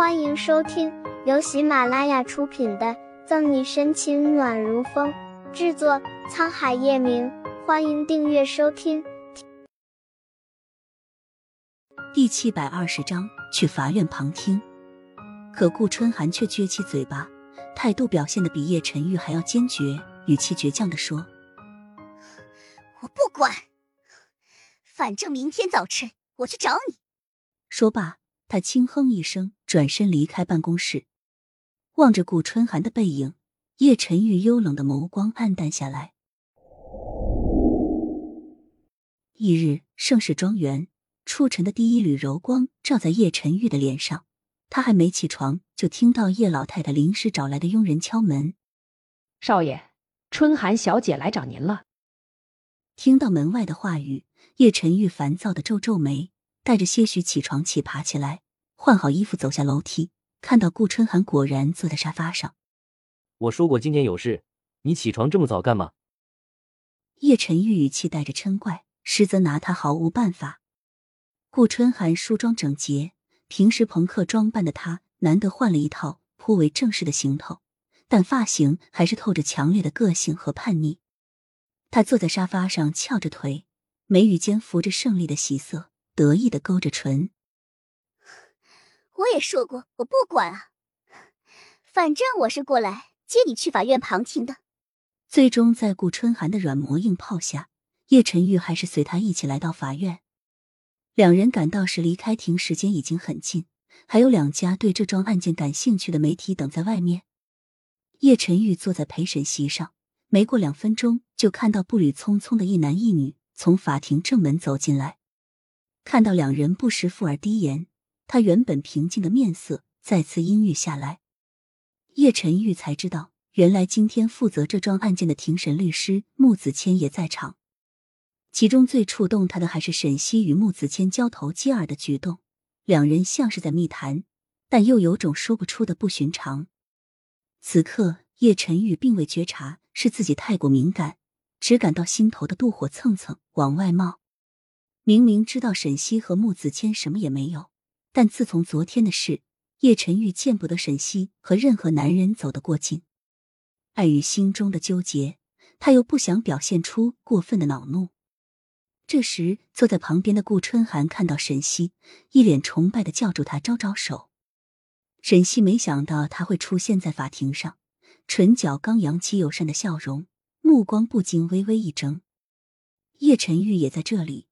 欢迎收听由喜马拉雅出品的《赠你深情暖如风》，制作沧海夜明。欢迎订阅收听。第七百二十章，去法院旁听。可顾春寒却撅起嘴巴，态度表现的比叶晨玉还要坚决，语气倔强的说：“我不管，反正明天早晨我去找你。”说罢。他轻哼一声，转身离开办公室，望着顾春寒的背影，叶晨玉幽冷的眸光暗淡下来。翌日，盛世庄园初晨的第一缕柔光照在叶晨玉的脸上，他还没起床，就听到叶老太太临时找来的佣人敲门：“少爷，春寒小姐来找您了。”听到门外的话语，叶晨玉烦躁的皱皱眉。带着些许起床气，爬起来，换好衣服，走下楼梯，看到顾春寒果然坐在沙发上。我说过今天有事，你起床这么早干嘛？叶晨玉语气带着嗔怪，实则拿他毫无办法。顾春寒梳妆整洁，平时朋克装扮的他，难得换了一套颇为正式的行头，但发型还是透着强烈的个性和叛逆。他坐在沙发上，翘着腿，眉宇间浮着胜利的喜色。得意的勾着唇，我也说过我不管啊，反正我是过来接你去法院旁听的。最终，在顾春寒的软磨硬泡下，叶晨玉还是随他一起来到法院。两人赶到时，离开庭时间已经很近，还有两家对这桩案件感兴趣的媒体等在外面。叶晨玉坐在陪审席上，没过两分钟，就看到步履匆匆的一男一女从法庭正门走进来。看到两人不时附耳低言，他原本平静的面色再次阴郁下来。叶晨玉才知道，原来今天负责这桩案件的庭审律师穆子谦也在场。其中最触动他的还是沈西与穆子谦交头接耳的举动，两人像是在密谈，但又有种说不出的不寻常。此刻，叶晨玉并未觉察是自己太过敏感，只感到心头的妒火蹭蹭往外冒。明明知道沈西和穆子谦什么也没有，但自从昨天的事，叶晨玉见不得沈西和任何男人走得过近。碍于心中的纠结，他又不想表现出过分的恼怒。这时，坐在旁边的顾春寒看到沈西，一脸崇拜的叫住他，招招手。沈西没想到他会出现在法庭上，唇角刚扬起友善的笑容，目光不禁微微一怔。叶晨玉也在这里。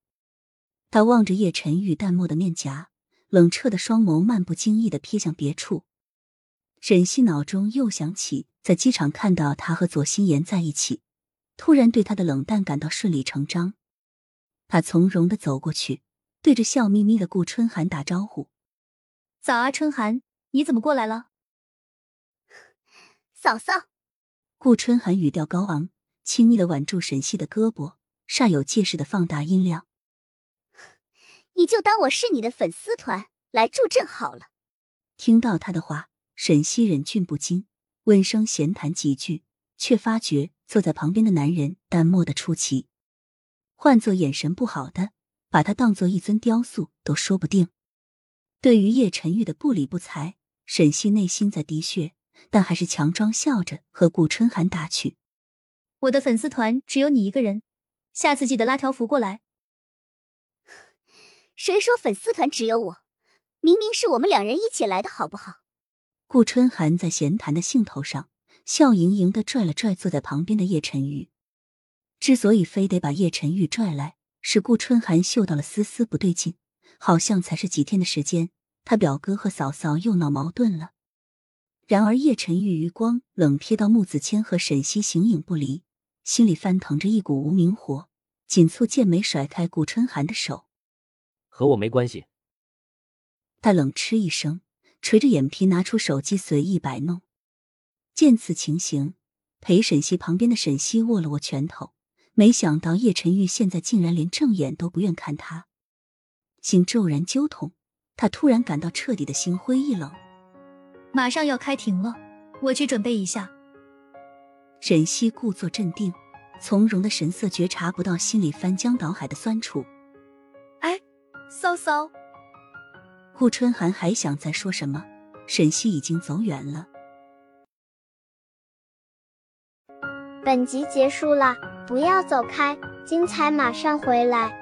他望着叶晨玉淡漠的面颊，冷彻的双眸漫不经意的瞥向别处。沈西脑中又想起在机场看到他和左心言在一起，突然对他的冷淡感到顺理成章。他从容的走过去，对着笑眯眯的顾春寒打招呼：“早啊，春寒，你怎么过来了？” 嫂嫂。顾春寒语调高昂，亲昵的挽住沈西的胳膊，煞有介事的放大音量。你就当我是你的粉丝团来助阵好了。听到他的话，沈西忍俊不禁，温声闲谈几句，却发觉坐在旁边的男人淡漠的出奇，换做眼神不好的，把他当做一尊雕塑都说不定。对于叶晨玉的不理不睬，沈西内心在滴血，但还是强装笑着和顾春寒打趣：“我的粉丝团只有你一个人，下次记得拉条幅过来。”谁说粉丝团只有我？明明是我们两人一起来的，好不好？顾春寒在闲谈的兴头上，笑盈盈的拽了拽坐在旁边的叶晨玉。之所以非得把叶晨玉拽来，是顾春寒嗅到了丝丝不对劲，好像才是几天的时间，他表哥和嫂嫂又闹矛盾了。然而叶晨玉余光冷瞥到穆子谦和沈西形影不离，心里翻腾着一股无名火，紧蹙剑眉，甩开顾春寒的手。和我没关系。他冷嗤一声，垂着眼皮拿出手机随意摆弄。见此情形，陪沈西旁边的沈西握了握拳头，没想到叶晨玉现在竟然连正眼都不愿看他，心骤然揪痛。他突然感到彻底的心灰意冷。马上要开庭了，我去准备一下。沈西故作镇定，从容的神色觉察不到心里翻江倒海的酸楚。哎。骚骚，顾春寒还想再说什么，沈西已经走远了。本集结束了，不要走开，精彩马上回来。